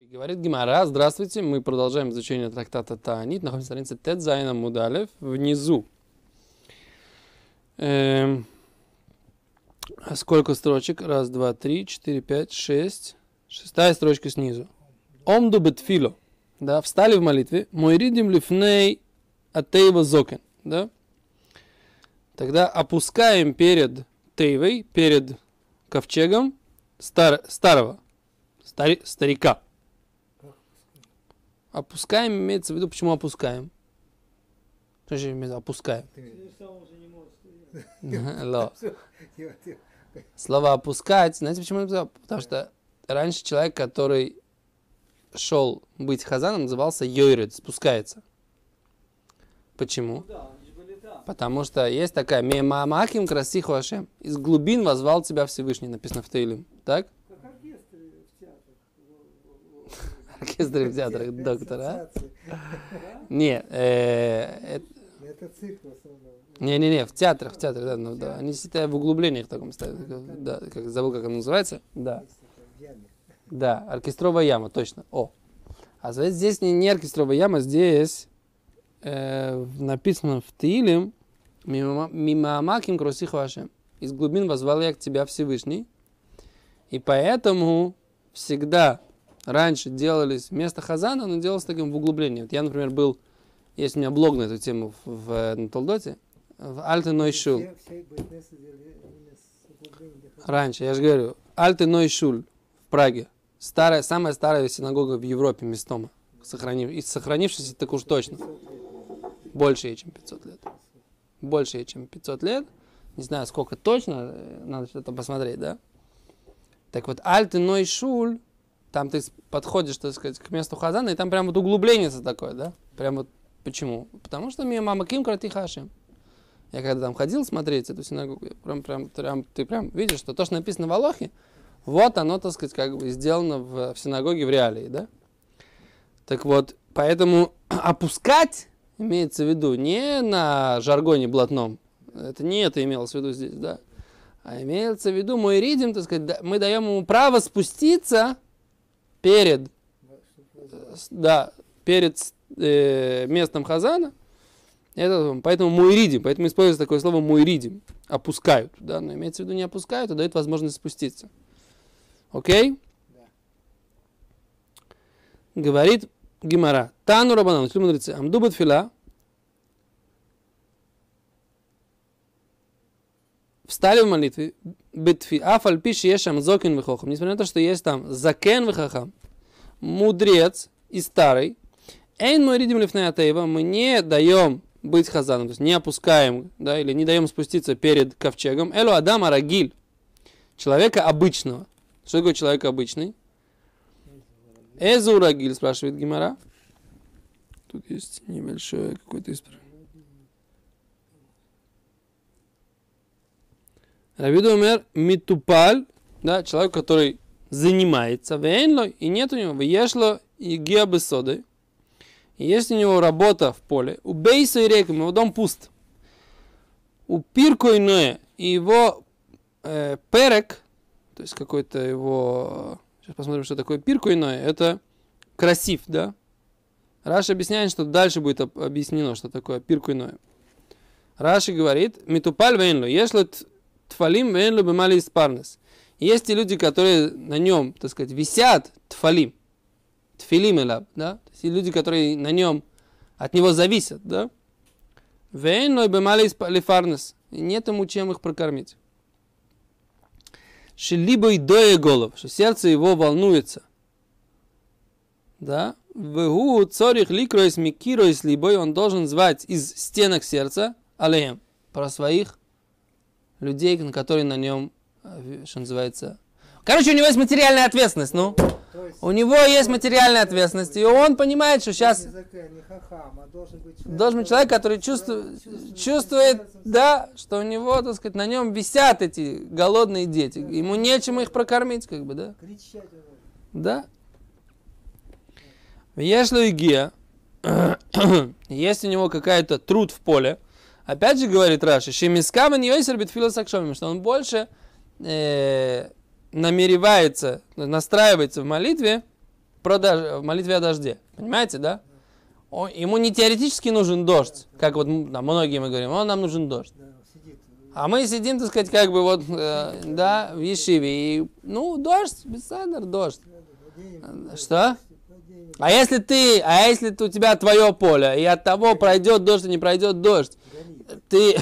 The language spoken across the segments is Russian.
Говорит Гимара, здравствуйте, мы продолжаем изучение трактата Таанит, находимся на странице Тет Зайна Мудалев, внизу. Эм, сколько строчек? Раз, два, три, четыре, пять, шесть. Шестая строчка снизу. Омду бетфило. Да, встали в молитве. Мой ридим лифней атеева зокен. Да? Тогда опускаем перед Тейвой, перед ковчегом стар, старого, стари, старика. Опускаем имеется в виду, почему опускаем? Что же имеется опускаем? Ло. Слово опускать, знаете почему? Потому что раньше человек, который шел быть хазаном, назывался Йойред, спускается. Почему? Потому что есть такая Мемамахим красиху Ашем. Из глубин возвал тебя Всевышний, написано в Тейлим. Так? Оркестре в театрах доктора. Не, э, это цирк в основном. Не-не-не, в театрах, в театрах, да, ну, да. Они сидят в углублениях таком ставят, да, как, забыл, как оно называется, да. Да, оркестровая яма, точно, о. А здесь не, не оркестровая яма, здесь э, написано в Тилим «Мимо Амаким кросих вашем». Из глубин возвал я к тебя Всевышний. И поэтому всегда раньше делались вместо хазана, но делалось таким в углублении. Вот я, например, был, есть у меня блог на эту тему в, в, на Толдоте, в Альте Нойшул. Раньше, я же говорю, Альте Нойшул в Праге. Старая, самая старая синагога в Европе, Местома. Сохранив, и сохранившаяся так уж точно. Больше, чем 500 лет. Больше, чем 500 лет. Не знаю, сколько точно, э, надо что-то посмотреть, да? Так вот, Альте Нойшуль там ты подходишь, так сказать, к месту Хазана, и там прям вот углубление такое, да? Прям вот почему? Потому что мне мама Ким Кратихаши. Я когда там ходил смотреть эту синагогу, прям, прям, прям, ты прям видишь, что то, что написано в Алохе, вот оно, так сказать, как бы сделано в, в синагоге в реалии, да? Так вот, поэтому опускать имеется в виду не на жаргоне блатном, это не это имелось в виду здесь, да? А имеется в виду мой ридим, так сказать, мы даем ему право спуститься перед, да, перед э, местом Хазана, это, поэтому муиридим, поэтому используется такое слово муиридим, опускают, да, но имеется в виду не опускают, а дают возможность спуститься. Окей? Да. Говорит Гимара, Тану Рабанан, учили мудрецы, Амду фила, встали в молитве, битфи, афаль пиши ешам зокин вихохам, несмотря на то, что есть там закен вихохам, мудрец и старый, эйн мы ридим лифнеатеева, мы не даем быть хазаном, то есть не опускаем, да, или не даем спуститься перед ковчегом, элу адама рагиль, человека обычного. Что такое человек обычный? Эзу рагиль, спрашивает Гимара. Тут есть небольшое какое-то исправление. Равиду умер митупаль, да, человек, который занимается, вейнло, и нет у него, выешло и геобесоды, и есть у него работа в поле, у бейса и рекам, его дом пуст. У пирко иное, и его э, перек, то есть какой-то его, сейчас посмотрим, что такое пирко иное, это красив, да? Раша объясняет, что дальше будет объяснено, что такое пирко иное. Раши говорит, митупаль вейнло, если тфалим венлю бемали испарнес. Есть те люди, которые на нем, так сказать, висят тфалим, тфилим элаб, да? То есть люди, которые на нем, от него зависят, да? Венлю бемали испарнес. Нет ему чем их прокормить. Шелибо и доя голов, что сердце его волнуется. Да? Вегу цорих ликроис микироис либой, он должен звать из стенок сердца алеем, про своих людей, на которые на нем, э, что называется... Короче, у него есть материальная ответственность, ну. У него есть материальная ответственность, и он понимает, что сейчас должен быть человек, который чувствует, чувствует, да, что у него, так сказать, на нем висят эти голодные дети. Ему нечем их прокормить, как бы, да. Да. Если Гия, есть у него какая-то труд в поле, Опять же говорит Раши, Шемискаман Йойсер Битфила Сакшомим, что он больше э, намеревается, настраивается в молитве про дож... в молитве о дожде. Понимаете, да? Он, ему не теоретически нужен дождь, как вот да, многие мы говорим, он нам нужен дождь. А мы сидим, так сказать, как бы вот, э, да, в Ешиве. И, ну, дождь, Бессадр, дождь. Что? А если ты, а если у тебя твое поле, и от того пройдет дождь, и не пройдет дождь, ты,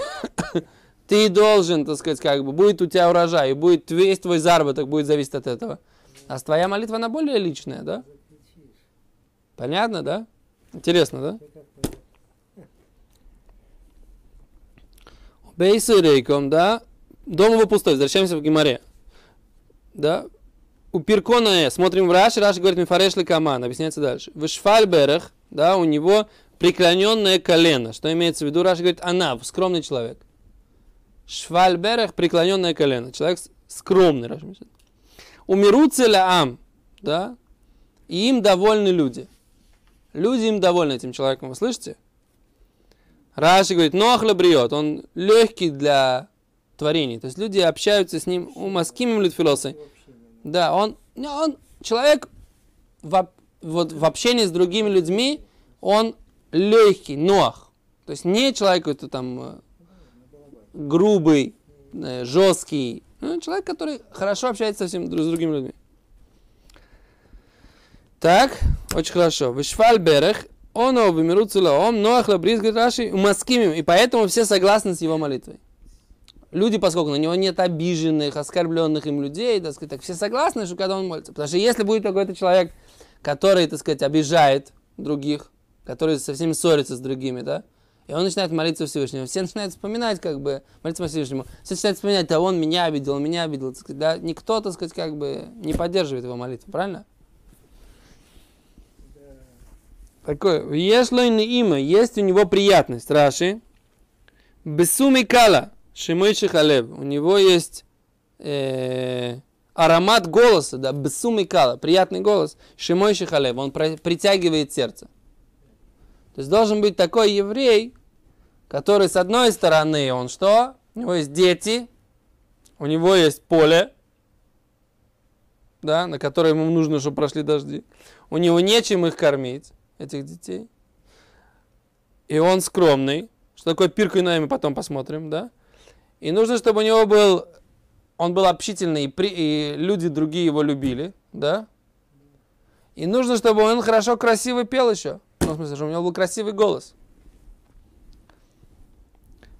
ты должен, так сказать, как бы, будет у тебя урожай, будет весь твой заработок будет зависеть от этого. А твоя молитва, она более личная, да? Понятно, да? Интересно, да? Бейсу рейком, да? Дом его пустой. Возвращаемся в Гимаре. Да? У Пиркона, смотрим в Раши, Раши говорит, Мифареш Каман, объясняется дальше. В Шфальберах, да, у него преклоненное колено. Что имеется в виду? Раши говорит, она, скромный человек. Швальберах, преклоненное колено. Человек скромный, Раши Умирут ам, да, и им довольны люди. Люди им довольны этим человеком, вы слышите? Раши говорит, нохля бриот, он легкий для творений. То есть люди общаются с ним, у маскимим литфилосы. Да, он, он человек в, вот, в общении с другими людьми, он легкий, нох. То есть не человек какой-то там э, грубый, э, жесткий. Ну, человек, который хорошо общается со всеми, с другими людьми. Так, очень хорошо. Вишфаль берех, он обмирут он ноах лабриз Раши, маскимим. И поэтому все согласны с его молитвой. Люди, поскольку на него нет обиженных, оскорбленных им людей, так сказать, так все согласны, что когда он молится. Потому что если будет какой-то человек, который, так сказать, обижает других, который со всеми ссорится с другими, да, и он начинает молиться Всевышнему. Все начинают вспоминать, как бы, молиться Всевышнему. Все начинают вспоминать, а он меня обидел, меня обидел. Так сказать, да? Никто, так сказать, как бы не поддерживает его молитву, правильно? Такое, если имя, есть у него приятность, Раши, Бесуми кала, шимойши халев, у него есть э, аромат голоса, да, бесуми кала, приятный голос, шимойши халев, он притягивает сердце. То есть должен быть такой еврей, который с одной стороны, он что? У него есть дети, у него есть поле, да, на которое ему нужно, чтобы прошли дожди. У него нечем их кормить этих детей. И он скромный. Что такое пирку и мы потом посмотрим, да? И нужно, чтобы у него был, он был общительный, и, при, и люди другие его любили, да? И нужно, чтобы он хорошо, красиво пел еще. В смысле, что у него был красивый голос.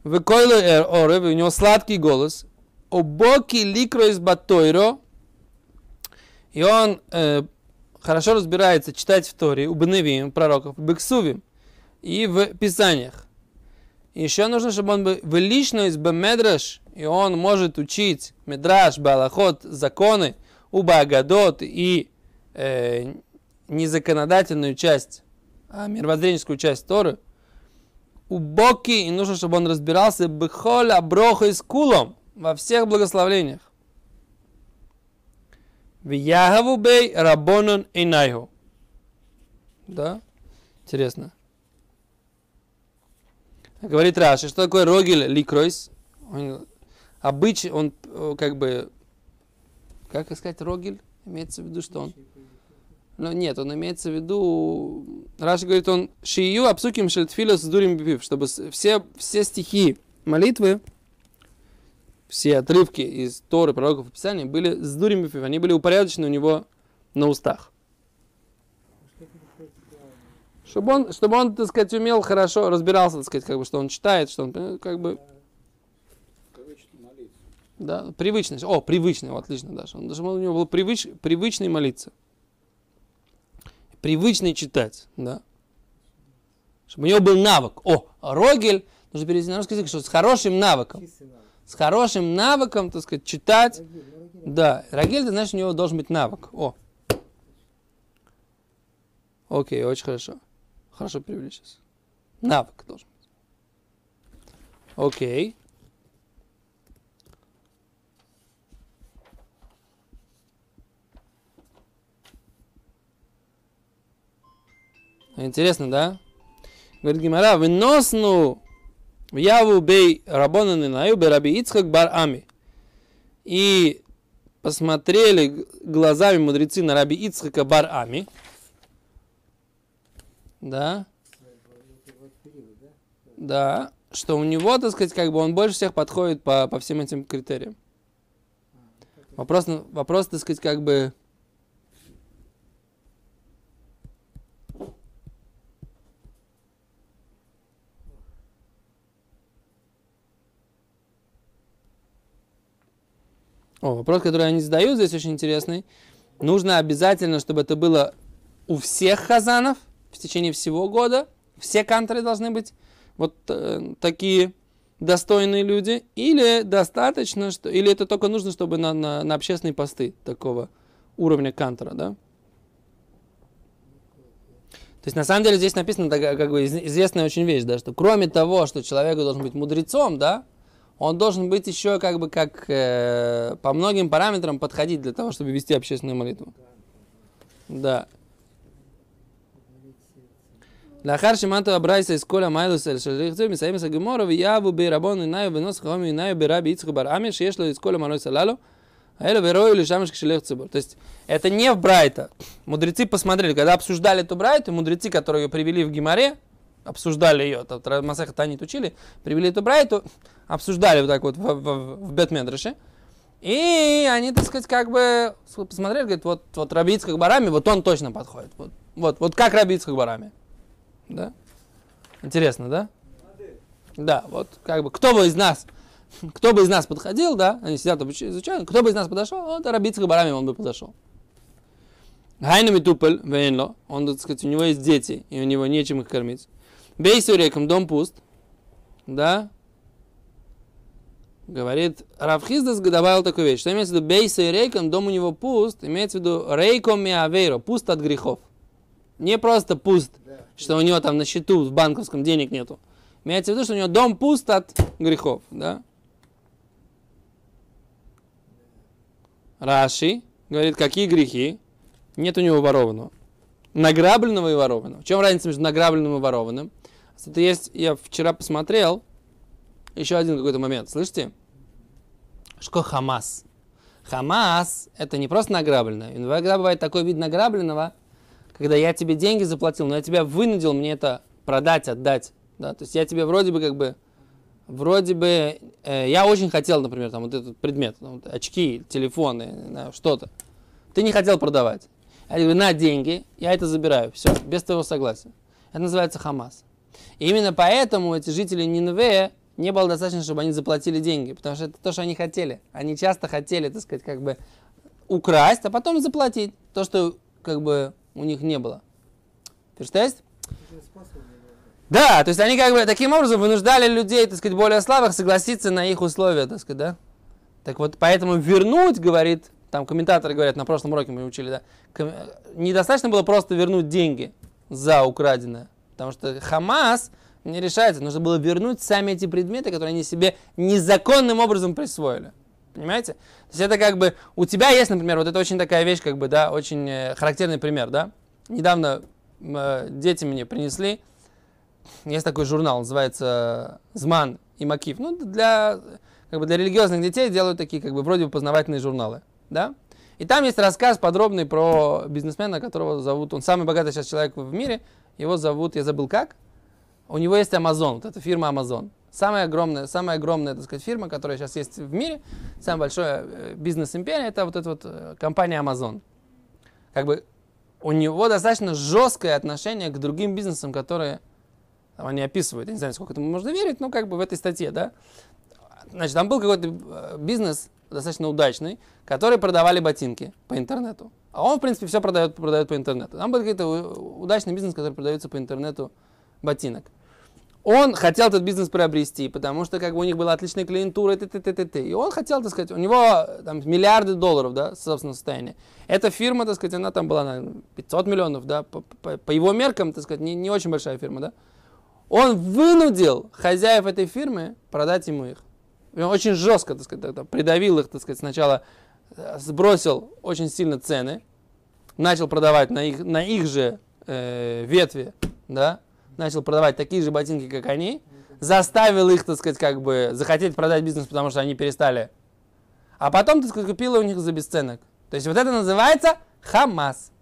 В койлу эр орев, у него сладкий голос. Обоки ликро из батойро. И он э, хорошо разбирается читать в Торе, у Беневим, пророков, Бексувим и в Писаниях. еще нужно, чтобы он был в личность Бемедраш, и он может учить Медраш, Балахот, законы, у Багадот и э, незаконодательную часть, мировоззренческую часть Торы. У Боки, и нужно, чтобы он разбирался Бехоля, Броха и Скулом во всех благословлениях. Виягаву бей рабонон инайху. Да? Интересно. Говорит Раши, что такое рогель ликройс? Он, обычай, он как бы, как сказать, рогель? Имеется в виду, что он... Ну, нет, он имеется в виду... Раши говорит, он шию абсуким шельтфилос дурим биф, чтобы все, все стихи молитвы все отрывки из Торы, пророков и Писания были с дурим они были упорядочены у него на устах. Чтобы он, чтобы он, так сказать, умел хорошо, разбирался, так сказать, как бы, что он читает, что он, как бы... Да, привычный. О, привычный, отлично, даже. Он, даже у него был привыч, привычный молиться. Привычный читать, да. Чтобы у него был навык. О, Рогель, нужно перевести на русский язык, что с хорошим навыком с хорошим навыком, так сказать, читать. Да, Рагель, ты знаешь, у него должен быть навык. О. Окей, очень хорошо. Хорошо привели сейчас. Навык должен быть. Окей. Интересно, да? Говорит Гимара, выносну Яву бей Рабонан Инаю бе Раби Ицхак бар Ами. И посмотрели глазами мудрецы на раби Ицхака бар Ами, да, да, что у него, так сказать, как бы он больше всех подходит по, по всем этим критериям. Вопрос, вопрос, так сказать, как бы О, вопрос, который они задают, здесь очень интересный. Нужно обязательно, чтобы это было у всех хазанов в течение всего года. Все канторы должны быть вот э, такие достойные люди, или достаточно, что, или это только нужно, чтобы на, на, на общественные посты такого уровня кантора, да? То есть на самом деле здесь написано как бы известная очень вещь, да, что кроме того, что человек должен быть мудрецом, да, он должен быть еще как бы как э, по многим параметрам подходить для того, чтобы вести общественную молитву. Да. לאחר שמטו הברייסה אסכולה מיילוס אל שליחצו מסיים את הגמורה ויהבו ברבון עיניו ונוס חכם עיניו ברבי יצחק בר עמי שיש לו אסכולה מיילוס הללו Элю верою лишамыш кшелех цибур. То есть это не в Брайта. Мудрецы посмотрели, когда обсуждали эту Брайту, мудрецы, которые ее привели в Гимаре, обсуждали ее, Масеха Танит учили, привели эту Брайту, обсуждали вот так вот в, в, в Бетмедрыше. И они, так сказать, как бы посмотрели, говорят, вот, вот Рабицкак Барами, вот он точно подходит. Вот, вот, вот как Рабицкак Барами. Да? Интересно, да? Да, вот как бы кто бы из нас, кто бы из нас подходил, да, они сидят изучают, кто бы из нас подошел, вот Рабицкак Барами он бы подошел. Гайна Митупель, Вейнло, он, так сказать, у него есть дети, и у него нечем их кормить. Бейсу реком, дом пуст, да, Говорит, Равхиздас добавил такую вещь, что имеется в виду бейса и рейком, дом у него пуст, имеется в виду рейком и авейро, пуст от грехов. Не просто пуст, что у него там на счету в банковском денег нету. Имеется в виду, что у него дом пуст от грехов, да? Раши говорит, какие грехи? Нет у него ворованного. Награбленного и ворованного. В чем разница между награбленным и ворованным? Это есть, я вчера посмотрел, еще один какой-то момент. Слышите? Что Хамас? Хамас – это не просто награбленное. Иногда бывает такой вид награбленного, когда я тебе деньги заплатил, но я тебя вынудил мне это продать, отдать. Да? То есть я тебе вроде бы как бы, вроде бы, э, я очень хотел, например, там вот этот предмет, там, очки, телефоны, что-то. Ты не хотел продавать. Я говорю, на деньги, я это забираю, все, без твоего согласия. Это называется Хамас. И именно поэтому эти жители Нинвея не было достаточно, чтобы они заплатили деньги, потому что это то, что они хотели. Они часто хотели, так сказать, как бы украсть, а потом заплатить то, что как бы у них не было. Представляете? Да, то есть они как бы таким образом вынуждали людей, так сказать, более слабых согласиться на их условия, так сказать, да? Так вот, поэтому вернуть, говорит, там комментаторы говорят, на прошлом уроке мы учили, да, недостаточно было просто вернуть деньги за украденное, потому что Хамас, не решается. Нужно было вернуть сами эти предметы, которые они себе незаконным образом присвоили. Понимаете? То есть это как бы, у тебя есть, например, вот это очень такая вещь, как бы, да, очень э, характерный пример, да. Недавно э, дети мне принесли, есть такой журнал, называется «Зман и Макив». Ну, для, как бы для религиозных детей делают такие, как бы, вроде бы познавательные журналы, да. И там есть рассказ подробный про бизнесмена, которого зовут, он самый богатый сейчас человек в мире, его зовут, я забыл как, у него есть Amazon, вот эта фирма Amazon. Самая огромная, самая огромная, так сказать, фирма, которая сейчас есть в мире, самая большая э, бизнес-империя, это вот эта вот э, компания Amazon. Как бы у него достаточно жесткое отношение к другим бизнесам, которые они описывают. Я не знаю, сколько этому можно верить, но как бы в этой статье, да. Значит, там был какой-то э, бизнес достаточно удачный, который продавали ботинки по интернету. А он, в принципе, все продает, продает по интернету. Там был какой-то удачный бизнес, который продается по интернету ботинок он хотел этот бизнес приобрести, потому что как бы у них была отличная клиентура, т -т -т -т -т. и он хотел, так сказать, у него там миллиарды долларов, да, собственного состояния. Эта фирма, так сказать, она там была на 500 миллионов, да, по, по, по его меркам, так сказать, не, не очень большая фирма, да. Он вынудил хозяев этой фирмы продать ему их. И он очень жестко, так сказать, придавил их, так сказать, сначала сбросил очень сильно цены, начал продавать на их, на их же э, ветви, да, начал продавать такие же ботинки, как они, заставил их, так сказать, как бы захотеть продать бизнес, потому что они перестали. а потом, так сказать, купила у них за бесценок. То есть вот это называется хамас.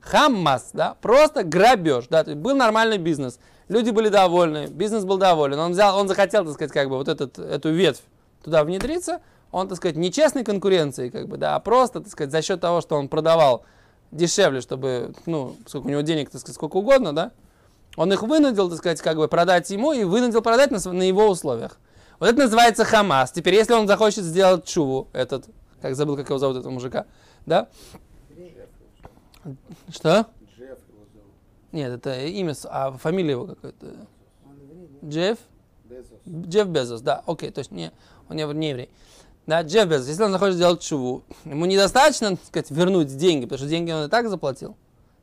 Хамас, да, просто грабеж, да, то есть был нормальный бизнес, люди были довольны, бизнес был доволен, он взял, он захотел, так сказать, как бы вот этот, эту ветвь туда внедриться, он, так сказать, нечестной конкуренции, как бы, да, а просто, так сказать, за счет того, что он продавал дешевле, чтобы, ну, сколько у него денег, так сказать, сколько угодно, да, он их вынудил, так сказать, как бы продать ему и вынудил продать на, на его условиях. Вот это называется Хамас. Теперь, если он захочет сделать чуву, этот, как забыл, как его зовут, этого мужика, да? Что? Нет, это имя, а фамилия его какая-то. Джефф? Джефф Безос, да, окей, то есть не, он не, не еврей. Да, Джефф Безос, если он захочет сделать чуву, ему недостаточно, так сказать, вернуть деньги, потому что деньги он и так заплатил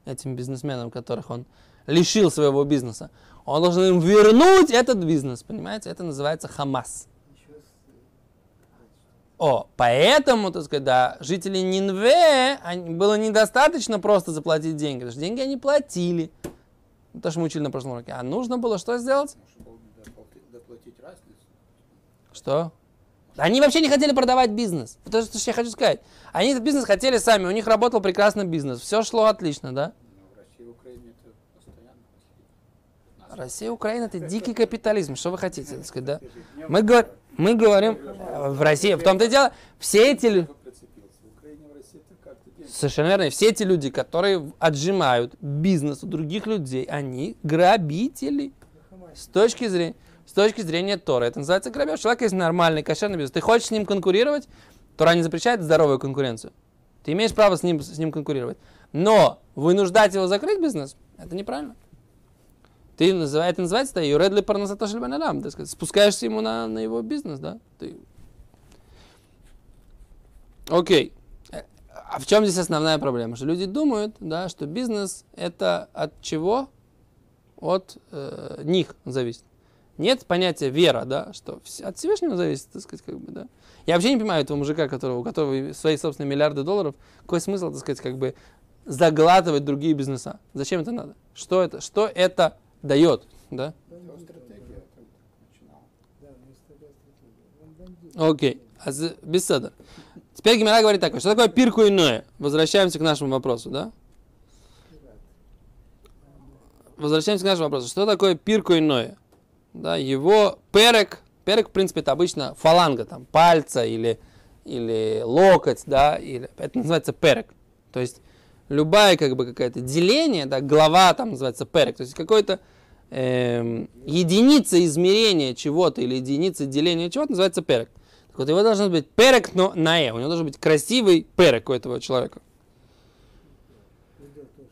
этим бизнесменам, которых он лишил своего бизнеса. Он должен им вернуть этот бизнес, понимаете? Это называется Хамас. О, поэтому, так сказать, да, жители Нинве они, было недостаточно просто заплатить деньги, потому что деньги они платили. То, что мы учили на прошлом уроке. А нужно было что сделать? Что? Они вообще не хотели продавать бизнес. Это что я хочу сказать. Они этот бизнес хотели сами, у них работал прекрасный бизнес. Все шло отлично, да? Россия, Украина это дикий капитализм. Что вы хотите, так сказать, да? Мы, говор... мы говорим в России, в том-то и дело, все эти... Совершенно верно. Все эти люди, которые отжимают бизнес у других людей, они грабители. С точки зрения, с точки зрения Тора. Это называется грабеж. Человек есть нормальный, кошерный бизнес. Ты хочешь с ним конкурировать, Тора не запрещает здоровую конкуренцию. Ты имеешь право с ним, с ним конкурировать. Но вынуждать его закрыть бизнес, это неправильно. Ты называешь, это называется, да, юредли парнасата шельбанадам, так сказать, спускаешься ему на, на его бизнес, да. Ты... Окей. А в чем здесь основная проблема? Что люди думают, да, что бизнес это от чего? От э, них зависит. Нет понятия вера, да, что от Всевышнего зависит, так сказать, как бы, да. Я вообще не понимаю этого мужика, которого, у которого свои собственные миллиарды долларов, какой смысл, так сказать, как бы заглатывать другие бизнеса? Зачем это надо? Что это? Что это дает, да? Окей, okay. беседа. Теперь Гимера говорит так, что такое пирку иное? Возвращаемся к нашему вопросу, да? Возвращаемся к нашему вопросу. Что такое пирку иное? Да, его перек, перек, в принципе, это обычно фаланга, там, пальца или, или локоть, да, или, это называется перек. То есть, любая, как бы, какая-то деление, да, глава там называется перек, то есть, какой-то э, единица измерения чего-то или единица деления чего-то называется перек. Так вот, его должен быть перек, но наэ. У него должен быть красивый перек у этого человека.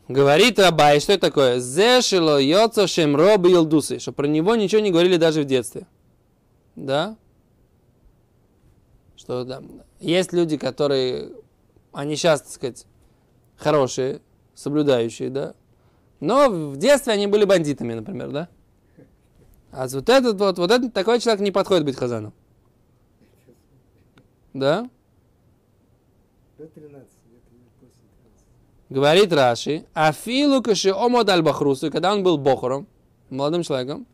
Говорит Абай, что это такое? Зешило йоца шемро билдусы, что про него ничего не говорили даже в детстве. Да? Что да, есть люди, которые, они сейчас, так сказать, хорошие, соблюдающие, да, но в детстве они были бандитами, например, да? А вот этот вот, вот этот такой человек не подходит быть хазаном. Да? Говорит Раши, Афилу каши омод аль бахрусу, когда он был бохором, молодым человеком,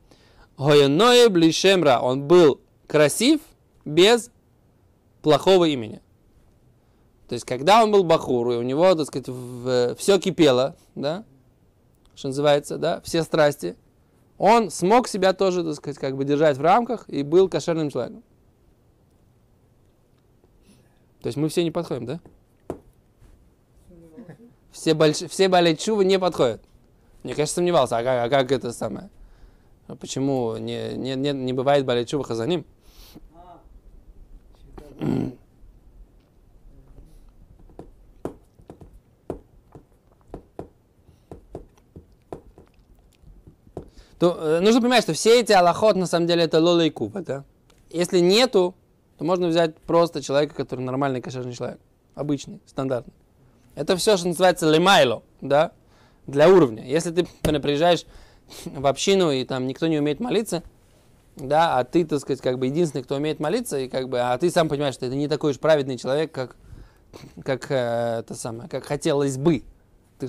Гойное блишемра, он был красив без плохого имени. То есть, когда он был бахур, и у него, так сказать, в, все кипело, да, что называется, да, все страсти, он смог себя тоже, так сказать, как бы держать в рамках и был кошерным человеком. То есть мы все не подходим, да? Все, больш... все балечувы не подходят. Мне, конечно, сомневался, а как, а как это самое? А почему не, не, не, не бывает балечува хазаним? то э, нужно понимать, что все эти аллахот на самом деле это лола и купа, да? Если нету, то можно взять просто человека, который нормальный кошерный человек, обычный, стандартный. Это все, что называется лемайло, да, для уровня. Если ты приезжаешь в общину и там никто не умеет молиться, да, а ты, так сказать, как бы единственный, кто умеет молиться, и как бы, а ты сам понимаешь, что это не такой уж праведный человек, как, как э, это самое, как хотелось бы, ты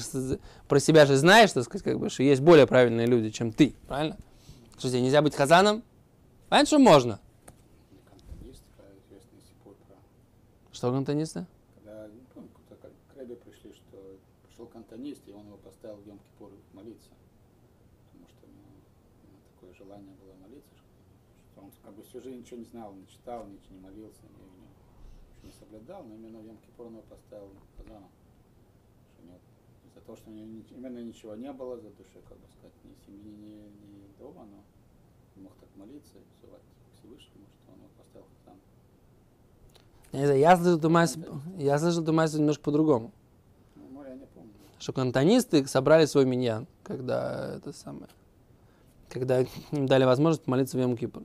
про себя же знаешь, так сказать, как бы, что есть более правильные люди, чем ты, правильно? Что тебе нельзя быть хазаном? Понятно, что можно. Что кантонисты? Когда, не пришел кантонист, и он его поставил в Йом Кипур молиться. Потому что у него, у него такое желание было молиться, что он как бы всю жизнь ничего не знал, не читал, ничего не молился, не, не, не соблюдал, но именно в Йом Кипур он его поставил казаном. Что у него, из-за того, что у него именно ничего не было за душой, как бы сказать, ни семьи, ни, ни дома, но он мог так молиться и взывать к Всевышнему, что он его поставил казаном. Я слышал массу, я слышал массу немножко по-другому. Ну, ну, я не помню. Что кантонисты собрали свой миньян, когда это самое, когда им дали возможность помолиться в Йом Кипур.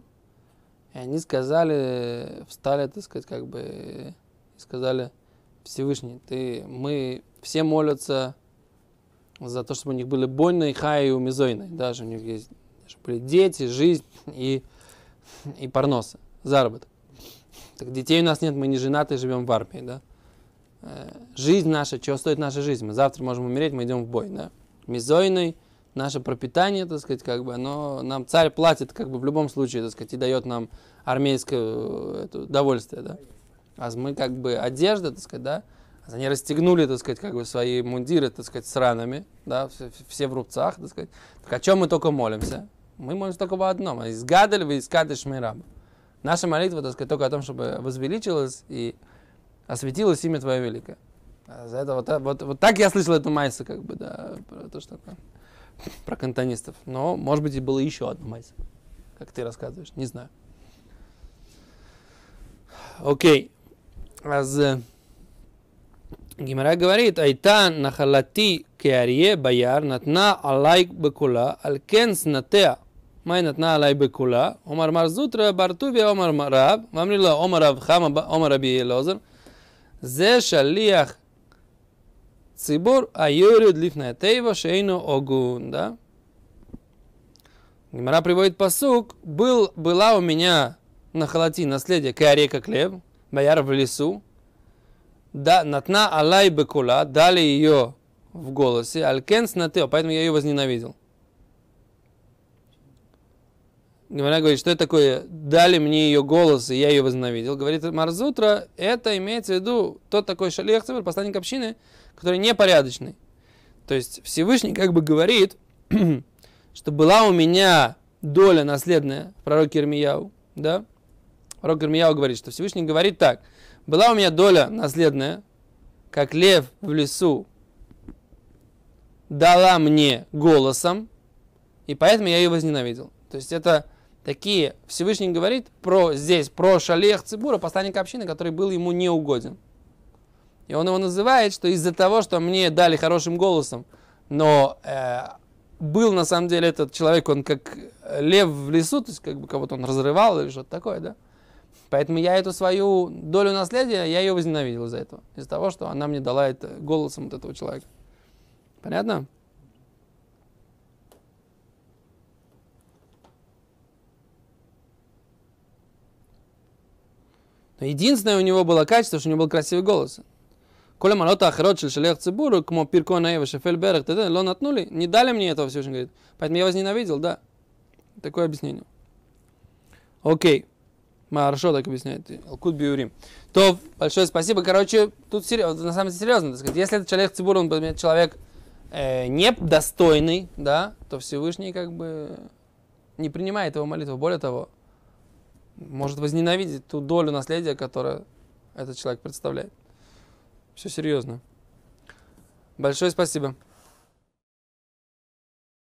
И они сказали, встали, так сказать, как бы, и сказали, Всевышний, ты, мы, все молятся за то, чтобы у них были больные, хай и умизойные. Даже у них есть даже были дети, жизнь и, и парносы, заработок. Так детей у нас нет, мы не женаты, живем в армии, да. Э, Жизнь наша, чего стоит наша жизнь? Мы завтра можем умереть, мы идем в бой, да. Мизойный, наше пропитание, так сказать, как бы, оно, нам царь платит, как бы, в любом случае, так сказать, и дает нам армейское э, это, удовольствие, да. А мы, как бы, одежда, так сказать, да, они расстегнули, так сказать, как бы свои мундиры, так сказать, с ранами, да, все, все в рубцах, так сказать. Так о чем мы только молимся? Мы молимся только об одном. Из гадаль вы из кадыш. Наша молитва, так сказать, только о том, чтобы возвеличилось и осветилось имя Твое великое. А за это вот, так- вот, вот так я слышал эту майсу, как бы, да, про то, что такое, про кантонистов. Но, может быть, и было еще одна майса, как ты рассказываешь, не знаю. Окей. Аз Гимара говорит, Айта нахалати кеарье баяр натна алайк бекула, алкен снатеа. Май натна алай бекула, омар марзутра бартубия омар мараб, вамрила омар рав хама ба- омар елозер, зе шалиах цибур айорид лифная тейва шейну огун, да? Гимара приводит посук, был, была у меня на халати наследие кеарье как лев, бояр в лесу, да, натна алай бекула, дали ее в голосе, алькенс натео, поэтому я ее возненавидел. Гимара говорит, что это такое, дали мне ее голос, и я ее возненавидел. Говорит Марзутра, это имеется в виду тот такой шалех посланник общины, который непорядочный. То есть Всевышний как бы говорит, что была у меня доля наследная в пророке Ирмияу, да? Пророк Ирмияу говорит, что Всевышний говорит так, была у меня доля наследная, как лев в лесу дала мне голосом, и поэтому я ее возненавидел. То есть это такие, Всевышний говорит про здесь, про Шалех Цибура, посланника общины, который был ему неугоден. И он его называет, что из-за того, что мне дали хорошим голосом, но э, был на самом деле этот человек, он как лев в лесу, то есть как бы кого-то он разрывал или что-то такое, да? Поэтому я эту свою долю наследия, я ее возненавидел из-за этого. Из-за того, что она мне дала это голосом вот этого человека. Понятно? Но единственное у него было качество, что у него был красивый голос. Коля малота ахарот шель шелех цибуру, кмо пирко наева шефель берег, т.д. ло натнули, не дали мне этого, Всевышний говорит. Поэтому я возненавидел, да. Такое объяснение. Окей. Хорошо так объясняет. Алкут Биурим. То, большое спасибо. Короче, тут серьезно, на самом деле серьезно. Так сказать. Если это человек цибур, он человек э, недостойный, да, то Всевышний как бы не принимает его молитву. Более того, может возненавидеть ту долю наследия, которую этот человек представляет. Все серьезно. Большое спасибо.